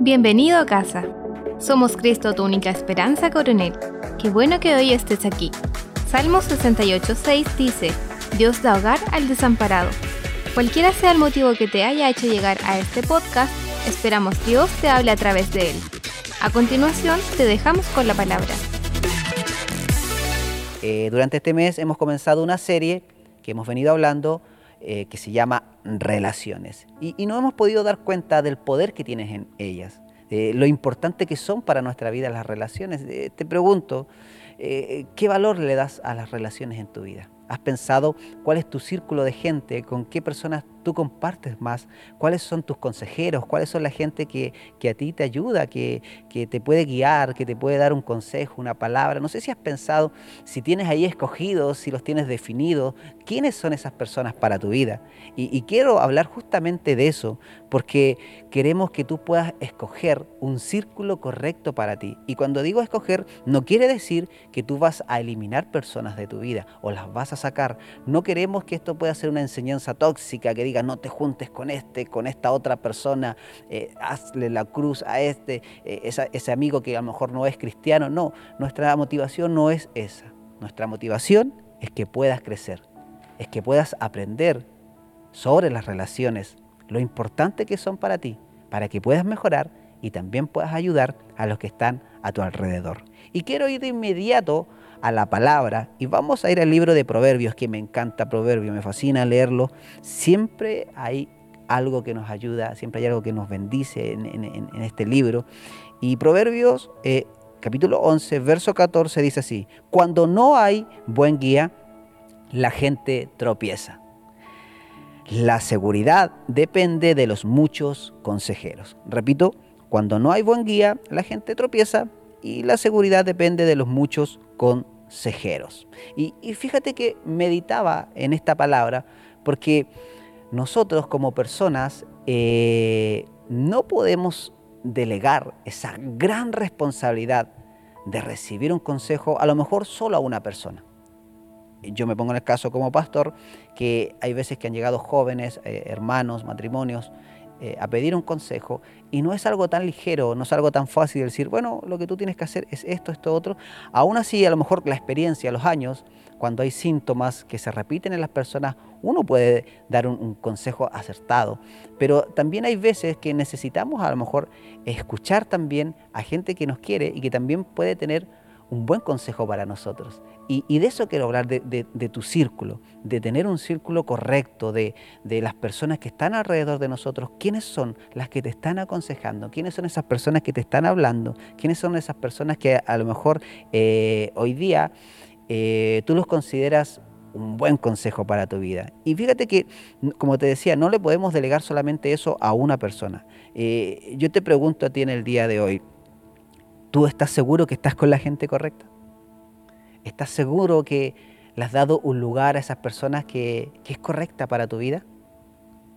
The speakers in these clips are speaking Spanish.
Bienvenido a casa. Somos Cristo, tu única esperanza, coronel. Qué bueno que hoy estés aquí. Salmo 68.6 dice, Dios da hogar al desamparado. Cualquiera sea el motivo que te haya hecho llegar a este podcast, esperamos Dios te hable a través de él. A continuación, te dejamos con la palabra. Eh, durante este mes hemos comenzado una serie que hemos venido hablando eh, que se llama relaciones. Y, no hemos podido dar cuenta del poder que tienes en ellas, de lo importante que son para nuestra vida las relaciones. Eh, te pregunto, eh, ¿qué valor le das a las relaciones en tu vida? ¿Has pensado cuál es tu círculo de gente? ¿Con qué personas tú compartes más? ¿Cuáles son tus consejeros? ¿Cuáles son la gente que, que a ti te ayuda, que, que, te puede guiar, que te puede dar un consejo, una palabra? No sé si has pensado, si tienes ahí escogidos, si los tienes definidos, quiénes son esas personas para tu vida. Y, y quiero hablar justamente de eso, porque queremos que tú puedas escoger un círculo correcto para ti. Y cuando digo escoger, no quiere decir que tú vas a eliminar personas de tu vida o las vas a sacar. No queremos que esto pueda ser una enseñanza tóxica que diga no te juntes con este, con esta otra persona, eh, hazle la cruz a este, eh, ese amigo que a lo mejor no es cristiano. No, nuestra motivación no es esa. Nuestra motivación es que puedas crecer, es que puedas aprender sobre las relaciones, lo importante que son para ti, para que puedas mejorar y también puedas ayudar a los que están a tu alrededor. Y quiero ir de inmediato a la palabra y vamos a ir al libro de Proverbios, que me encanta Proverbios, me fascina leerlo. Siempre hay algo que nos ayuda, siempre hay algo que nos bendice en, este libro. Y Proverbios eh, capítulo 11, verso 14 dice así, cuando no hay buen guía, la gente tropieza. La seguridad depende de los muchos consejeros. Repito, cuando no hay buen guía, la gente tropieza y la seguridad depende de los muchos consejeros. Y, fíjate que meditaba en esta palabra porque nosotros como personas eh, no podemos delegar esa gran responsabilidad de recibir un consejo a lo mejor solo a una persona. Yo me pongo en el caso como pastor que hay veces que han llegado jóvenes, eh, hermanos, matrimonios, eh, a pedir un consejo y no es algo tan ligero, no es algo tan fácil decir, bueno, lo que tú tienes que hacer es esto, esto, otro. Aún así, a lo mejor la experiencia, los años, cuando hay síntomas que se repiten en las personas, uno puede dar un, un consejo acertado. Pero también hay veces que necesitamos a lo mejor escuchar también a gente que nos quiere y que también puede tener un buen consejo para nosotros. Y, de eso quiero hablar, de, tu círculo, de tener un círculo correcto, de, de, las personas que están alrededor de nosotros, quiénes son las que te están aconsejando, quiénes son esas personas que te están hablando, quiénes son esas personas que a, a lo mejor eh, hoy día eh, tú los consideras un buen consejo para tu vida. Y fíjate que, como te decía, no le podemos delegar solamente eso a una persona. Eh, yo te pregunto a ti en el día de hoy, ¿Tú estás seguro que estás con la gente correcta? ¿Estás seguro que le has dado un lugar a esas personas que, que es correcta para tu vida?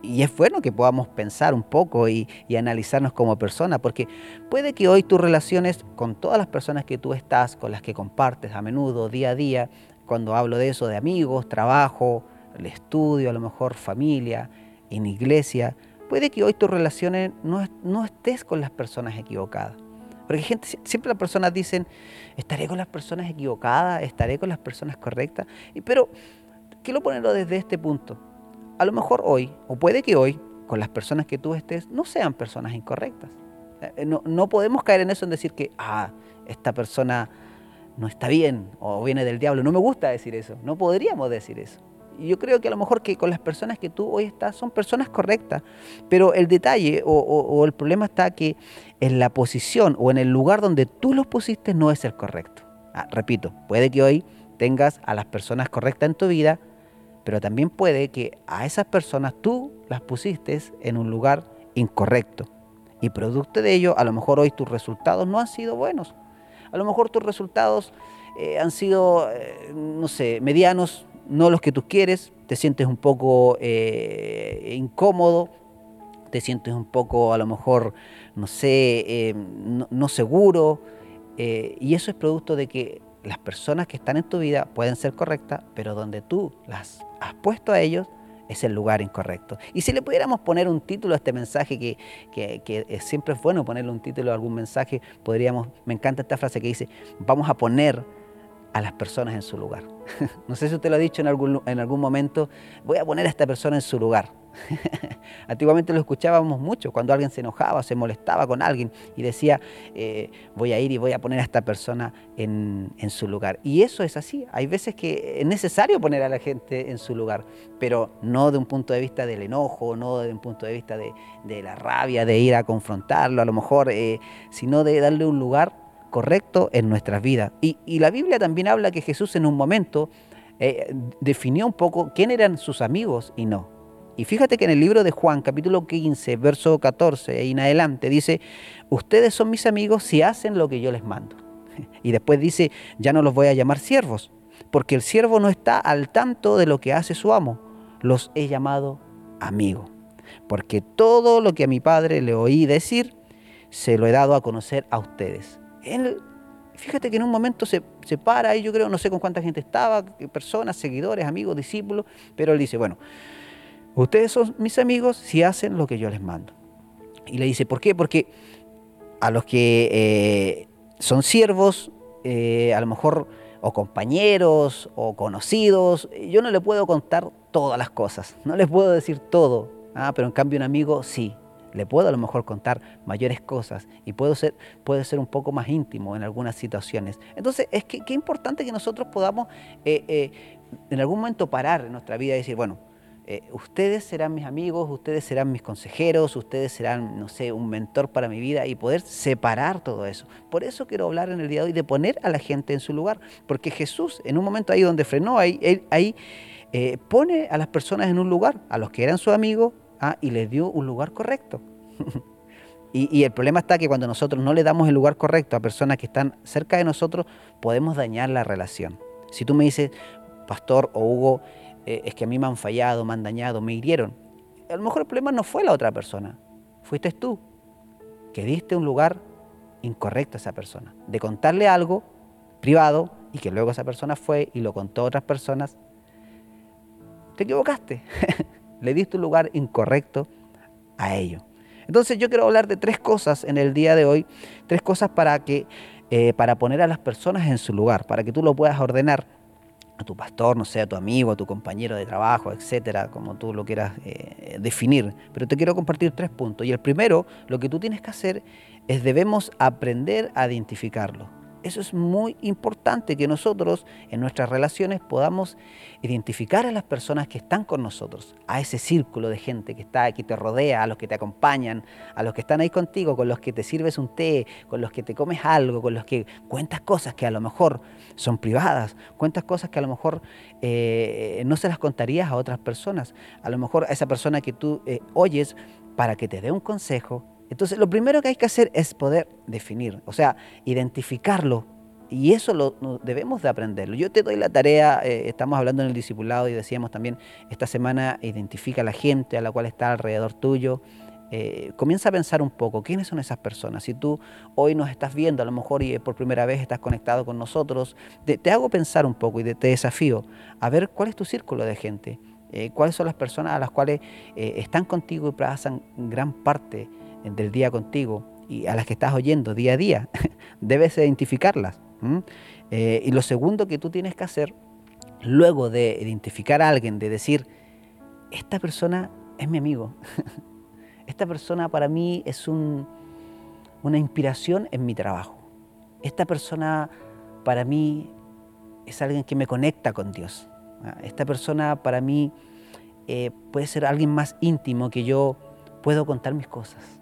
Y es bueno que podamos pensar un poco y, analizarnos como persona, porque puede que hoy tus relaciones con todas las personas que tú estás, con las que compartes a menudo, día a día, cuando hablo de eso, de amigos, trabajo, el estudio, a lo mejor familia, en iglesia, puede que hoy tus relaciones no, no estés con las personas equivocadas. Porque gente, siempre las personas dicen, estaré con las personas equivocadas, estaré con las personas correctas. Pero quiero ponerlo desde este punto. A lo mejor hoy, o puede que hoy, con las personas que tú estés, no sean personas incorrectas. No, no podemos caer en eso en decir que, ah, esta persona no está bien o viene del diablo. No me gusta decir eso. No podríamos decir eso. Yo creo que a lo mejor que con las personas que tú hoy estás son personas correctas, pero el detalle o, el problema está que en la posición o en el lugar donde tú los pusiste no es el correcto. Ah, repito, puede que hoy tengas a las personas correctas en tu vida, pero también puede que a esas personas tú las pusiste en un lugar incorrecto. Y producto de ello, a lo mejor hoy tus resultados no han sido buenos. A lo mejor tus resultados eh, han sido, eh, no sé, medianos, no los que tú quieres, te sientes un poco eh, incómodo, te sientes un poco a lo mejor, no sé, eh, no, seguro, eh, y eso es producto de que las personas que están en tu vida pueden ser correctas, pero donde tú las has puesto a ellos es el lugar incorrecto. Y si le pudiéramos poner un título a este mensaje, que, que, siempre es bueno ponerle un título a algún mensaje, podríamos, me encanta esta frase que dice, vamos a poner a las personas en su lugar. no sé si usted lo ha dicho en algún, en algún momento, voy a poner a esta persona en su lugar. Antiguamente lo escuchábamos mucho cuando alguien se enojaba, se molestaba con alguien y decía, eh, voy a ir y voy a poner a esta persona en, su lugar. Y eso es así. Hay veces que es necesario poner a la gente en su lugar, pero no de un punto de vista del enojo, no de un punto de vista de, la rabia, de ir a confrontarlo a lo mejor, eh, sino de darle un lugar correcto en nuestras vidas. Y, la Biblia también habla que Jesús en un momento eh, definió un poco quién eran sus amigos y no. Y fíjate que en el libro de Juan, capítulo 15, verso 14 y en adelante, dice, ustedes son mis amigos si hacen lo que yo les mando. Y después dice, ya no los voy a llamar siervos, porque el siervo no está al tanto de lo que hace su amo. Los he llamado amigos, porque todo lo que a mi padre le oí decir, se lo he dado a conocer a ustedes. Él, fíjate que en un momento se, se para y yo creo, no sé con cuánta gente estaba, personas, seguidores, amigos, discípulos, pero él dice, bueno, Ustedes son mis amigos si hacen lo que yo les mando. Y le dice, ¿por qué? Porque a los que eh, son siervos, eh, a lo mejor, o compañeros, o conocidos, yo no le puedo contar todas las cosas, no les puedo decir todo, ah, pero en cambio un amigo sí, le puedo a lo mejor contar mayores cosas y puedo ser, puede ser un poco más íntimo en algunas situaciones. Entonces, es que qué importante que nosotros podamos eh, en algún momento parar en nuestra vida y decir, bueno, eh, ustedes serán mis amigos, ustedes serán mis consejeros, ustedes serán, no sé, un mentor para mi vida y poder separar todo eso. Por eso quiero hablar en el día de hoy de poner a la gente en su lugar, porque Jesús, en un momento ahí donde frenó, ahí, ahí eh, pone a las personas en un lugar, a los que eran sus amigos, ah, y les dio un lugar correcto. y, y el problema está que cuando nosotros no le damos el lugar correcto a personas que están cerca de nosotros, podemos dañar la relación. Si tú me dices, pastor o Hugo, eh, es que a mí me han fallado, me han dañado, me hirieron. A lo mejor el problema no fue la otra persona, fuiste tú, que diste un lugar incorrecto a esa persona, de contarle algo privado y que luego esa persona fue y lo contó a otras personas. Te equivocaste, le diste un lugar incorrecto a ello. Entonces yo quiero hablar de tres cosas en el día de hoy, tres cosas para que eh, para poner a las personas en su lugar, para que tú lo puedas ordenar a tu pastor, no sé, a tu amigo, a tu compañero de trabajo, etcétera, como tú lo quieras eh, definir. Pero te quiero compartir tres puntos. Y el primero, lo que tú tienes que hacer es debemos aprender a identificarlo. Eso es muy importante que nosotros en nuestras relaciones podamos identificar a las personas que están con nosotros, a ese círculo de gente que está que te rodea, a los que te acompañan, a los que están ahí contigo, con los que te sirves un té, con los que te comes algo, con los que cuentas cosas que a lo mejor son privadas, cuentas cosas que a lo mejor eh, no se las contarías a otras personas, a lo mejor a esa persona que tú eh, oyes para que te dé un consejo, entonces, lo primero que hay que hacer es poder definir, o sea, identificarlo. Y eso lo, debemos de aprenderlo. Yo te doy la tarea, eh, estamos hablando en el discipulado y decíamos también, esta semana identifica a la gente a la cual está alrededor tuyo. Eh, comienza a pensar un poco, ¿quiénes son esas personas? Si tú hoy nos estás viendo, a lo mejor y por primera vez estás conectado con nosotros, te, hago pensar un poco y te desafío a ver cuál es tu círculo de gente, eh, cuáles son las personas a las cuales están contigo y pasan gran parte del día contigo y a las que estás oyendo día a día, debes identificarlas. Eh, y lo segundo que tú tienes que hacer, luego de identificar a alguien, de decir, esta persona es mi amigo, esta persona para mí es un, una inspiración en mi trabajo, esta persona para mí es alguien que me conecta con Dios, esta persona para mí eh, puede ser alguien más íntimo que yo puedo contar mis cosas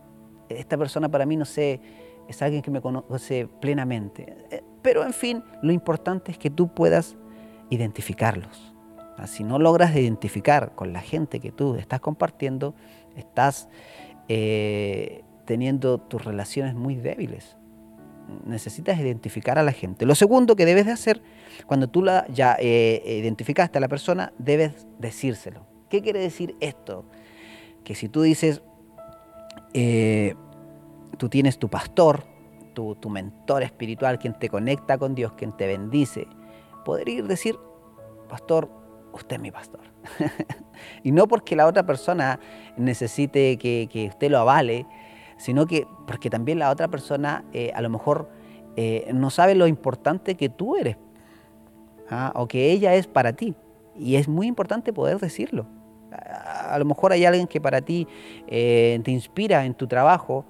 esta persona para mí, no sé, es alguien que me conoce plenamente. Eh, pero en fin, lo importante es que tú puedas identificarlos. Ah, si no logras identificar con la gente que tú estás compartiendo, estás eh, teniendo tus relaciones muy débiles. Necesitas identificar a la gente. Lo segundo que debes de hacer, cuando tú la, ya eh, identificaste a la persona, debes decírselo. ¿Qué quiere decir esto? Que si tú dices, eh, tú tienes tu pastor, tu, mentor espiritual, quien te conecta con Dios, quien te bendice, poder ir decir, pastor, usted es mi pastor. y no porque la otra persona necesite que, usted lo avale, sino que porque también la otra persona eh, a lo mejor eh, no sabe lo importante que tú eres ¿ah? o que ella es para ti. Y es muy importante poder decirlo. A, lo mejor hay alguien que para ti eh, te inspira en tu trabajo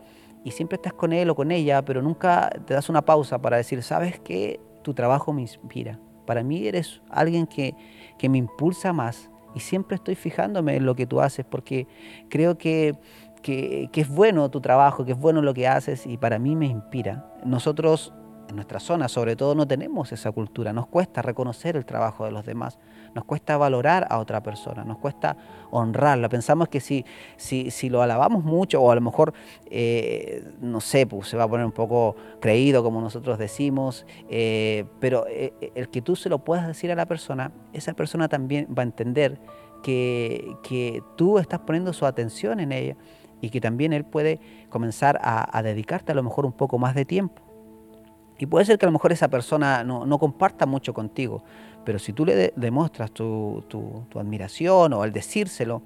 y siempre estás con él o con ella, pero nunca te das una pausa para decir, ¿sabes qué? Tu trabajo me inspira. Para mí eres alguien que, que me impulsa más y siempre estoy fijándome en lo que tú haces porque creo que, que, que, es bueno tu trabajo, que es bueno lo que haces y para mí me inspira. Nosotros en nuestra zona sobre todo no tenemos esa cultura, nos cuesta reconocer el trabajo de los demás, nos cuesta valorar a otra persona, nos cuesta honrarla. Pensamos que si, si, si lo alabamos mucho o a lo mejor, eh, no sé, pues se va a poner un poco creído como nosotros decimos, eh, pero eh, el que tú se lo puedas decir a la persona, esa persona también va a entender que, que tú estás poniendo su atención en ella y que también él puede comenzar a, a dedicarte a lo mejor un poco más de tiempo. Y puede ser que a lo mejor esa persona no, comparta mucho contigo, pero si tú le demuestras tu, admiración o al decírselo,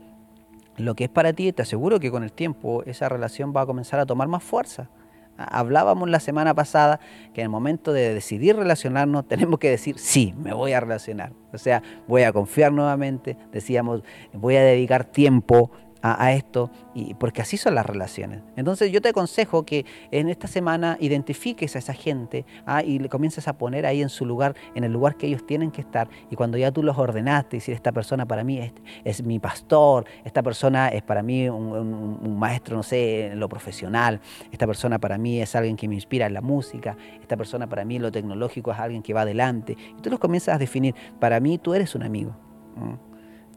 lo que es para ti, te aseguro que con el tiempo esa relación va a comenzar a tomar más fuerza. Hablábamos la semana pasada que en el momento de decidir relacionarnos tenemos que decir, sí, me voy a relacionar. O sea, voy a confiar nuevamente, decíamos, voy a dedicar tiempo, a, esto, y, porque así son las relaciones. Entonces yo te aconsejo que en esta semana identifiques a esa gente ¿ah? y le comiences a poner ahí en su lugar, en el lugar que ellos tienen que estar, y cuando ya tú los ordenaste, decir, esta persona para mí es, mi pastor, esta persona es para mí un, maestro, no sé, en lo profesional, esta persona para mí es alguien que me inspira en la música, esta persona para mí en lo tecnológico es alguien que va adelante, y tú los comienzas a definir, para mí tú eres un amigo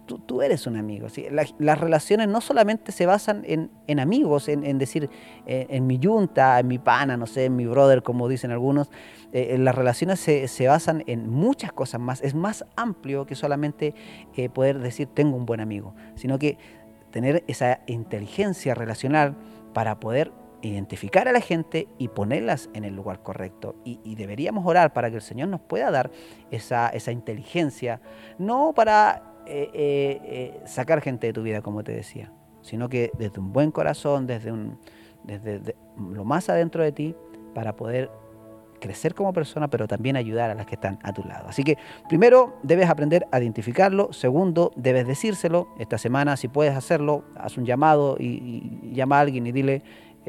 tú, eres un amigo. las relaciones no solamente se basan en, amigos, en, decir, en, mi yunta, en mi pana, no sé, en mi brother, como dicen algunos. Eh, las relaciones se, basan en muchas cosas más. Es más amplio que solamente eh, poder decir, tengo un buen amigo, sino que tener esa inteligencia relacional para poder identificar a la gente y ponerlas en el lugar correcto. Y, deberíamos orar para que el Señor nos pueda dar esa, esa inteligencia, no para eh, eh, eh, sacar gente de tu vida, como te decía, sino que desde un buen corazón, desde, un, desde lo más adentro de ti, para poder crecer como persona, pero también ayudar a las que están a tu lado. Así que primero debes aprender a identificarlo, segundo debes decírselo, esta semana si puedes hacerlo, haz un llamado y, llama a alguien y dile,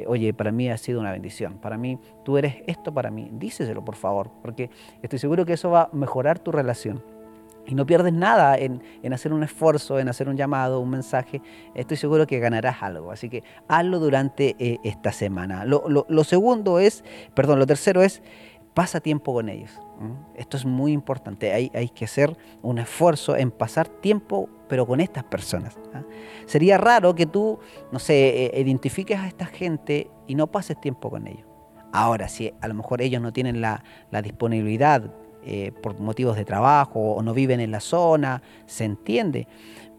oye, para mí ha sido una bendición, para mí tú eres esto para mí, díselo por favor, porque estoy seguro que eso va a mejorar tu relación y no pierdes nada en, hacer un esfuerzo, en hacer un llamado, un mensaje, estoy seguro que ganarás algo. Así que hazlo durante eh, esta semana. Lo, segundo es, perdón, lo tercero es, pasa tiempo con ellos. Esto es muy importante. Hay, hay, que hacer un esfuerzo en pasar tiempo, pero con estas personas. ¿ah? Sería raro que tú, no sé, eh, identifiques a esta gente y no pases tiempo con ellos. Ahora, si a lo mejor ellos no tienen la, la disponibilidad eh, por motivos de trabajo o no viven en la zona, se entiende.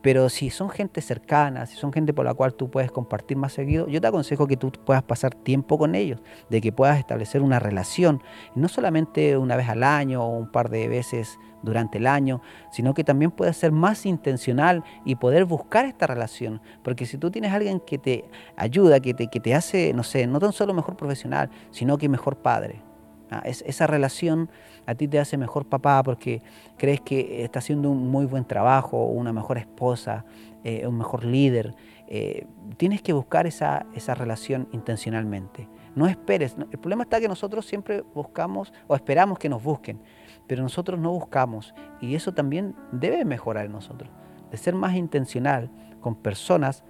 Pero si son gente cercana, si son gente por la cual tú puedes compartir más seguido, yo te aconsejo que tú puedas pasar tiempo con ellos, de que puedas establecer una relación, no solamente una vez al año o un par de veces durante el año, sino que también puedes ser más intencional y poder buscar esta relación. Porque si tú tienes alguien que te ayuda, que te, que te hace, no sé, no tan solo mejor profesional, sino que mejor padre, Ah, esa relación a ti te hace mejor papá porque crees que está haciendo un muy buen trabajo, una mejor esposa, eh, un mejor líder. Eh, tienes que buscar esa, esa relación intencionalmente. No esperes. El problema está que nosotros siempre buscamos o esperamos que nos busquen, pero nosotros no buscamos. Y eso también debe mejorar en nosotros, de ser más intencional con personas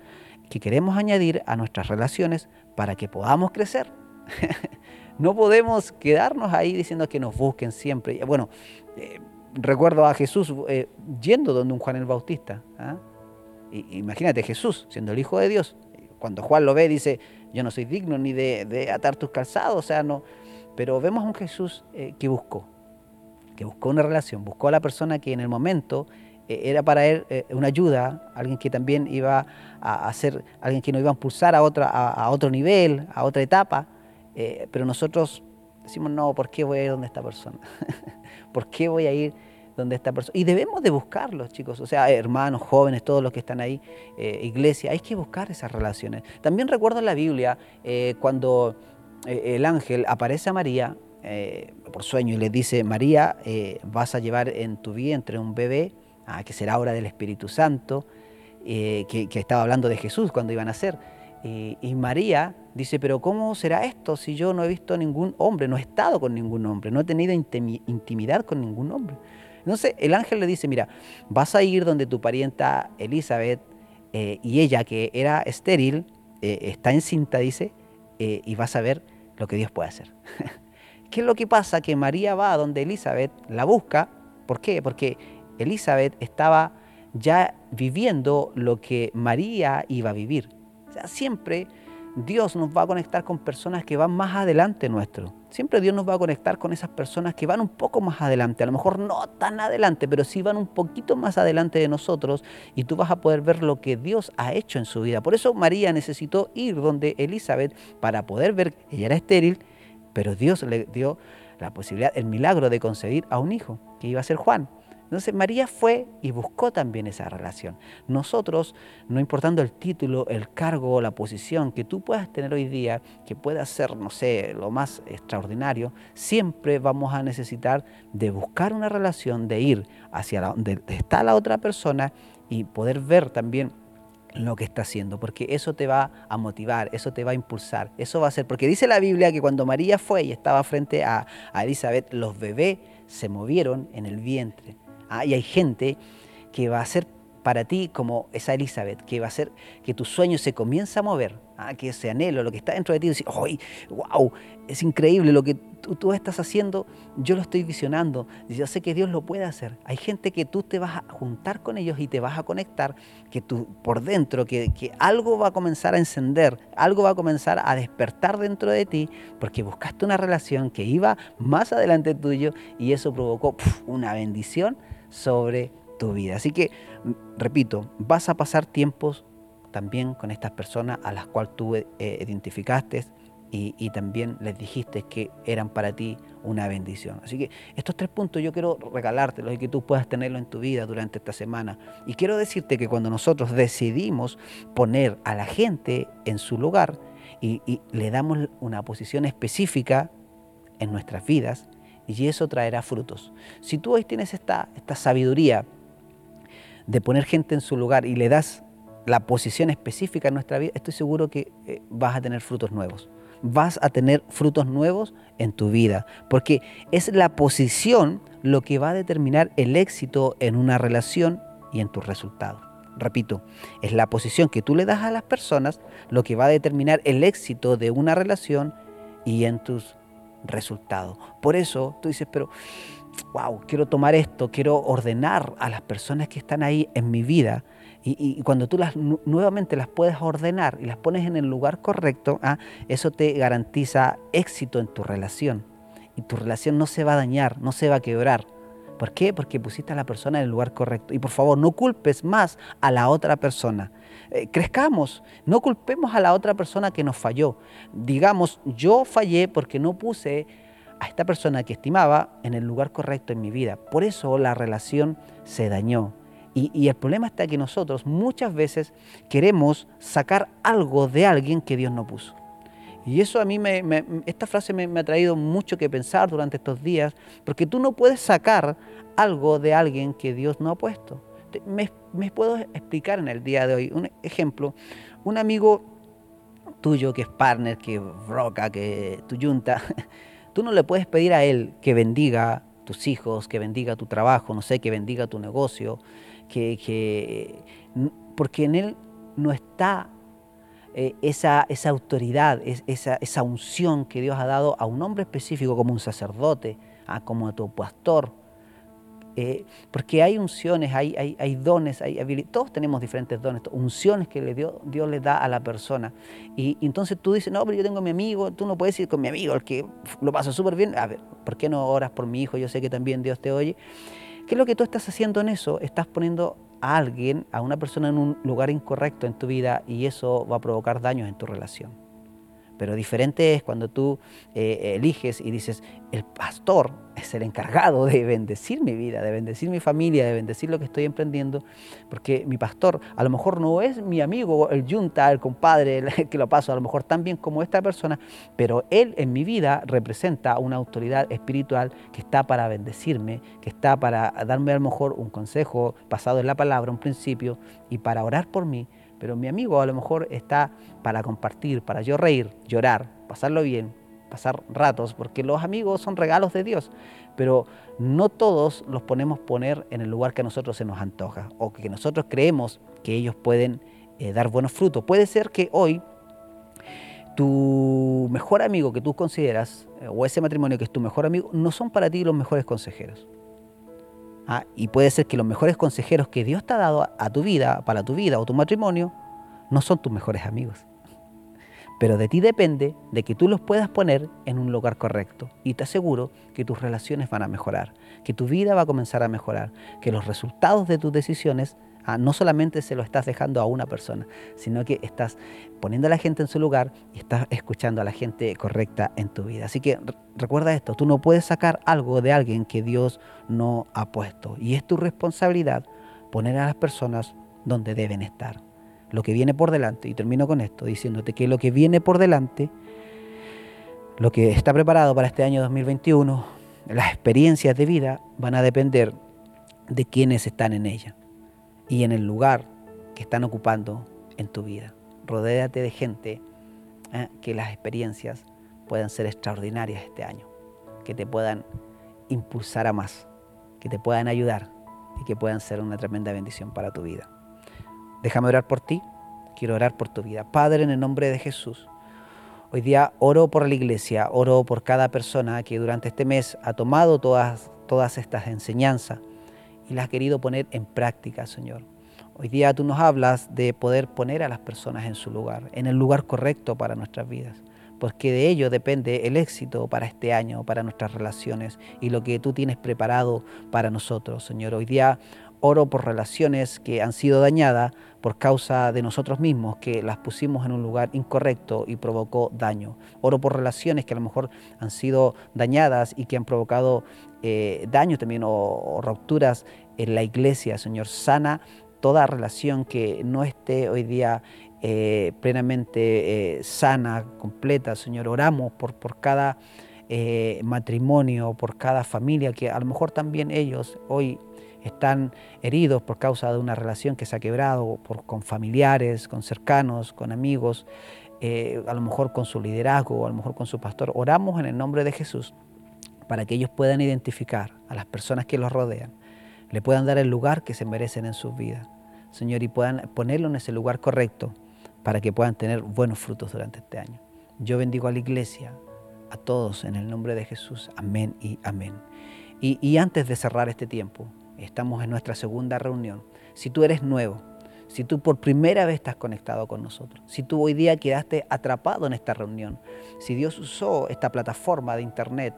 que queremos añadir a nuestras relaciones para que podamos crecer. No podemos quedarnos ahí diciendo que nos busquen siempre. Bueno, eh, recuerdo a Jesús eh, yendo donde un Juan el Bautista. ¿ah? imagínate Jesús siendo el Hijo de Dios. Cuando Juan lo ve dice, yo no soy digno ni de, atar tus calzados, o sea, no. Pero vemos a un Jesús eh, que buscó, que buscó una relación, buscó a la persona que en el momento era para él una ayuda, alguien que también iba a hacer, alguien que nos iba a impulsar a, otra, a otro nivel, a otra etapa. Eh, pero nosotros decimos, no, ¿por qué voy a ir donde esta persona? ¿Por qué voy a ir donde esta persona. Y debemos de buscarlos, chicos. O sea, hermanos, jóvenes, todos los que están ahí, eh, iglesia, hay que buscar esas relaciones. También recuerdo en la Biblia eh, cuando el ángel aparece a María por sueño y le dice, María, vas a llevar en tu vientre un bebé, ah, que será obra del Espíritu Santo, que, que, estaba hablando de Jesús cuando iban a nacer. Y María dice, pero ¿cómo será esto si yo no he visto ningún hombre, no he estado con ningún hombre, no he tenido intimidad con ningún hombre? Entonces el ángel le dice, mira, vas a ir donde tu parienta Elizabeth eh, y ella que era estéril, eh, está encinta, dice, eh, y vas a ver lo que Dios puede hacer. ¿Qué es lo que pasa? Que María va a donde Elizabeth, la busca, ¿por qué? Porque Elizabeth estaba ya viviendo lo que María iba a vivir. O sea, siempre Dios nos va a conectar con personas que van más adelante nuestro. Siempre Dios nos va a conectar con esas personas que van un poco más adelante. A lo mejor no tan adelante, pero sí van un poquito más adelante de nosotros y tú vas a poder ver lo que Dios ha hecho en su vida. Por eso María necesitó ir donde Elizabeth para poder ver, ella era estéril, pero Dios le dio la posibilidad, el milagro de concebir a un hijo, que iba a ser Juan. Entonces María fue y buscó también esa relación. Nosotros, no importando el título, el cargo o la posición que tú puedas tener hoy día, que pueda ser, no sé, lo más extraordinario, siempre vamos a necesitar de buscar una relación, de ir hacia donde está la otra persona y poder ver también lo que está haciendo, porque eso te va a motivar, eso te va a impulsar, eso va a ser, porque dice la Biblia que cuando María fue y estaba frente a, a Elizabeth, los bebés se movieron en el vientre. Ah, y hay gente que va a ser para ti como esa Elizabeth, que va a hacer que tu sueño se comienza a mover, ah, que ese anhelo, lo que está dentro de ti, decir, ¡ay, wow! Es increíble lo que tú, estás haciendo, yo lo estoy visionando, yo sé que Dios lo puede hacer. Hay gente que tú te vas a juntar con ellos y te vas a conectar, que tú por dentro, que, algo va a comenzar a encender, algo va a comenzar a despertar dentro de ti, porque buscaste una relación que iba más adelante tuyo y eso provocó una bendición sobre tu vida. Así que, repito, vas a pasar tiempos también con estas personas a las cuales tú eh, identificaste y, también les dijiste que eran para ti una bendición. Así que estos tres puntos yo quiero regalártelos y que tú puedas tenerlo en tu vida durante esta semana. Y quiero decirte que cuando nosotros decidimos poner a la gente en su lugar y, y le damos una posición específica en nuestras vidas, y eso traerá frutos. Si tú hoy tienes esta, esta sabiduría de poner gente en su lugar y le das la posición específica en nuestra vida, estoy seguro que eh, vas a tener frutos nuevos. Vas a tener frutos nuevos en tu vida, porque es la posición lo que va a determinar el éxito en una relación y en tus resultados. Repito, es la posición que tú le das a las personas lo que va a determinar el éxito de una relación y en tus resultado. Por eso tú dices, pero, wow, quiero tomar esto, quiero ordenar a las personas que están ahí en mi vida. Y, cuando tú las nuevamente las puedes ordenar y las pones en el lugar correcto, ¿ah? eso te garantiza éxito en tu relación. Y tu relación no se va a dañar, no se va a quebrar. ¿Por qué? Porque pusiste a la persona en el lugar correcto. Y por favor, no culpes más a la otra persona. Eh, crezcamos, no culpemos a la otra persona que nos falló. Digamos, yo fallé porque no puse a esta persona que estimaba en el lugar correcto en mi vida. Por eso la relación se dañó. Y, el problema está que nosotros muchas veces queremos sacar algo de alguien que Dios no puso. Y eso a mí, me, esta frase me, ha traído mucho que pensar durante estos días, porque tú no puedes sacar algo de alguien que Dios no ha puesto. Me, puedo explicar en el día de hoy. Un ejemplo, un amigo tuyo que es partner, que roca, que tu yunta, tú no le puedes pedir a él que bendiga tus hijos, que bendiga tu trabajo, no sé, que bendiga tu negocio, que, porque en él no está eh, esa, esa, autoridad, esa, esa, unción que Dios ha dado a un hombre específico como un sacerdote, a, como a tu pastor, eh, porque hay unciones, hay, dones, hay todos tenemos diferentes dones, unciones que Dios le da a la persona. Y, entonces tú dices, no, pero yo tengo mi amigo, tú no puedes ir con mi amigo, el que lo pasa súper bien. A ver, ¿por qué no oras por mi hijo? Yo sé que también Dios te oye. ¿Qué es lo que tú estás haciendo en eso? Estás poniendo a alguien, a una persona en un lugar incorrecto en tu vida y eso va a provocar daños en tu relación. Pero diferente es cuando tú eh, eliges y dices, el pastor es el encargado de bendecir mi vida, de bendecir mi familia, de bendecir lo que estoy emprendiendo, porque mi pastor a lo mejor no es mi amigo, el yunta, el compadre, el que lo paso a lo mejor tan bien como esta persona, pero él en mi vida representa una autoridad espiritual que está para bendecirme, que está para darme a lo mejor un consejo basado en la palabra, un principio, y para orar por mí pero mi amigo a lo mejor está para compartir, para yo reír, llorar, pasarlo bien, pasar ratos, porque los amigos son regalos de Dios, pero no todos los ponemos poner en el lugar que a nosotros se nos antoja o que nosotros creemos que ellos pueden eh, dar buenos frutos. Puede ser que hoy tu mejor amigo que tú consideras, eh, o ese matrimonio que es tu mejor amigo, no son para ti los mejores consejeros. Ah, y puede ser que los mejores consejeros que Dios te ha dado a, tu vida, para tu vida o tu matrimonio, no son tus mejores amigos. Pero de ti depende de que tú los puedas poner en un lugar correcto. Y te aseguro que tus relaciones van a mejorar, que tu vida va a comenzar a mejorar, que los resultados de tus decisiones Ah, no solamente se lo estás dejando a una persona, sino que estás poniendo a la gente en su lugar y estás escuchando a la gente correcta en tu vida. Así que recuerda esto, tú no puedes sacar algo de alguien que Dios no ha puesto. Y es tu responsabilidad poner a las personas donde deben estar. Lo que viene por delante, y termino con esto, diciéndote que lo que viene por delante, lo que está preparado para este año 2021, las experiencias de vida van a depender de quienes están en ella y en el lugar que están ocupando en tu vida. Rodéate de gente ¿eh? que las experiencias puedan ser extraordinarias este año, que te puedan impulsar a más, que te puedan ayudar y que puedan ser una tremenda bendición para tu vida. Déjame orar por ti, quiero orar por tu vida. Padre, en el nombre de Jesús, hoy día oro por la iglesia, oro por cada persona que durante este mes ha tomado todas, todas estas enseñanzas y las has querido poner en práctica, Señor. Hoy día tú nos hablas de poder poner a las personas en su lugar, en el lugar correcto para nuestras vidas, porque de ello depende el éxito para este año, para nuestras relaciones y lo que tú tienes preparado para nosotros, Señor. Hoy día oro por relaciones que han sido dañadas por causa de nosotros mismos, que las pusimos en un lugar incorrecto y provocó daño. Oro por relaciones que a lo mejor han sido dañadas y que han provocado eh, daño también o, rupturas en la iglesia, Señor. Sana toda relación que no esté hoy día eh, plenamente eh, sana, completa, Señor. Oramos por, por cada matrimonio, por cada familia, que a lo mejor también ellos hoy están heridos por causa de una relación que se ha quebrado por, con familiares, con cercanos, con amigos, a lo mejor con su liderazgo, a lo mejor con su pastor. Oramos en el nombre de Jesús para que ellos puedan identificar a las personas que los rodean, le puedan dar el lugar que se merecen en sus vidas, Señor, y puedan ponerlo en ese lugar correcto para que puedan tener buenos frutos durante este año. Yo bendigo a la iglesia, a todos en el nombre de Jesús. Amén y amén. Y antes de cerrar este tiempo, estamos en nuestra segunda reunión. Si tú eres nuevo, si tú por primera vez estás conectado con nosotros, si tú hoy día quedaste atrapado en esta reunión, si Dios usó esta plataforma de internet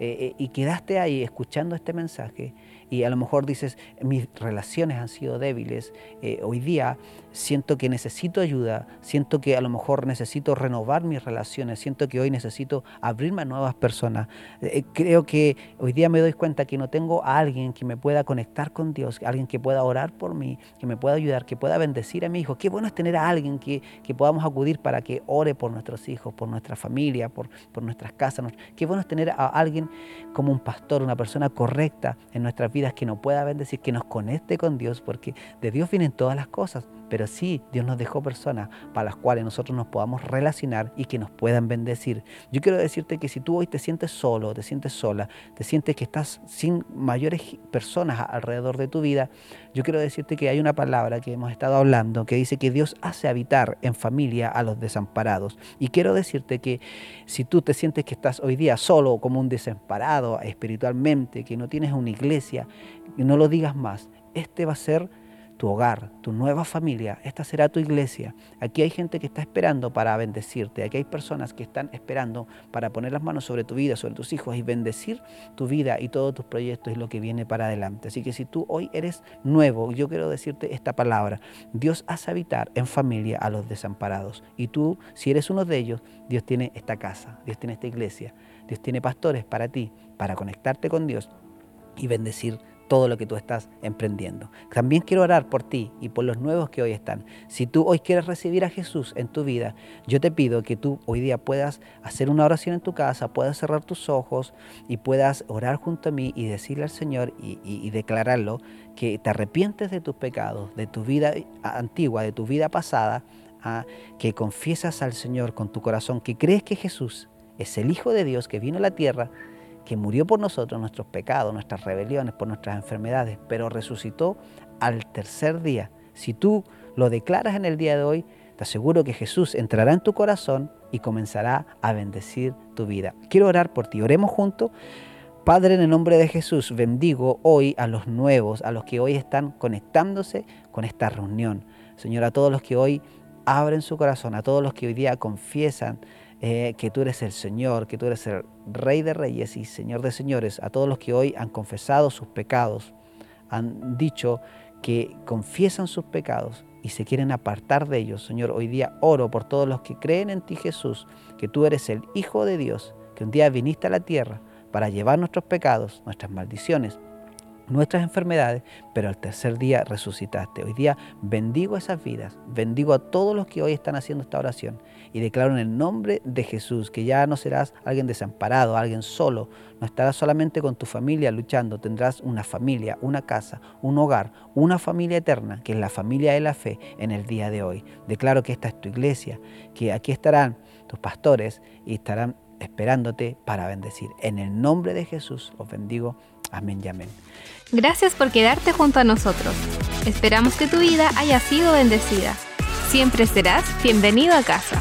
eh, eh, y quedaste ahí escuchando este mensaje y a lo mejor dices, mis relaciones han sido débiles, eh, hoy día siento que necesito ayuda, siento que a lo mejor necesito renovar mis relaciones, siento que hoy necesito abrirme a nuevas personas. Eh, creo que hoy día me doy cuenta que no tengo a alguien que me pueda conectar con Dios, alguien que pueda orar por mí, que me pueda ayudar, que pueda bendecir a mi hijo. Qué bueno es tener a alguien que, que podamos acudir para que ore por nuestros hijos, por nuestra familia, por, por nuestras casas. Qué bueno es tener a alguien como un pastor, una persona correcta en nuestras vidas que nos pueda bendecir, que nos conecte con Dios, porque de Dios vienen todas las cosas, pero sí Dios nos dejó personas para las cuales nosotros nos podamos relacionar y que nos puedan bendecir. Yo quiero decirte que si tú hoy te sientes solo, te sientes sola, te sientes que estás sin mayores personas alrededor de tu vida, yo quiero decirte que hay una palabra que hemos estado hablando que dice que Dios hace habitar en familia a los desamparados. Y quiero decirte que si tú te sientes que estás hoy día solo como un desamparado espiritualmente, que no tienes una iglesia, no lo digas más. Este va a ser tu hogar, tu nueva familia, esta será tu iglesia. Aquí hay gente que está esperando para bendecirte, aquí hay personas que están esperando para poner las manos sobre tu vida, sobre tus hijos y bendecir tu vida y todos tus proyectos y lo que viene para adelante. Así que si tú hoy eres nuevo, yo quiero decirte esta palabra, Dios hace habitar en familia a los desamparados y tú, si eres uno de ellos, Dios tiene esta casa, Dios tiene esta iglesia, Dios tiene pastores para ti, para conectarte con Dios y bendecir todo lo que tú estás emprendiendo. También quiero orar por ti y por los nuevos que hoy están. Si tú hoy quieres recibir a Jesús en tu vida, yo te pido que tú hoy día puedas hacer una oración en tu casa, puedas cerrar tus ojos y puedas orar junto a mí y decirle al Señor y, declararlo que te arrepientes de tus pecados, de tu vida antigua, de tu vida pasada, ¿ah? que confiesas al Señor con tu corazón, que crees que Jesús es el Hijo de Dios que vino a la tierra que murió por nosotros, nuestros pecados, nuestras rebeliones, por nuestras enfermedades, pero resucitó al tercer día. Si tú lo declaras en el día de hoy, te aseguro que Jesús entrará en tu corazón y comenzará a bendecir tu vida. Quiero orar por ti. Oremos juntos. Padre, en el nombre de Jesús, bendigo hoy a los nuevos, a los que hoy están conectándose con esta reunión. Señor, a todos los que hoy abren su corazón, a todos los que hoy día confiesan eh, que tú eres el Señor, que tú eres el Rey de Reyes y Señor de Señores, a todos los que hoy han confesado sus pecados, han dicho que confiesan sus pecados y se quieren apartar de ellos. Señor, hoy día oro por todos los que creen en ti Jesús, que tú eres el Hijo de Dios, que un día viniste a la tierra para llevar nuestros pecados, nuestras maldiciones nuestras enfermedades, pero al tercer día resucitaste. Hoy día bendigo esas vidas, bendigo a todos los que hoy están haciendo esta oración y declaro en el nombre de Jesús que ya no serás alguien desamparado, alguien solo, no estarás solamente con tu familia luchando, tendrás una familia, una casa, un hogar, una familia eterna, que es la familia de la fe en el día de hoy. Declaro que esta es tu iglesia, que aquí estarán tus pastores y estarán esperándote para bendecir. En el nombre de Jesús os bendigo. Amén y amén. Gracias por quedarte junto a nosotros. Esperamos que tu vida haya sido bendecida. Siempre serás bienvenido a casa.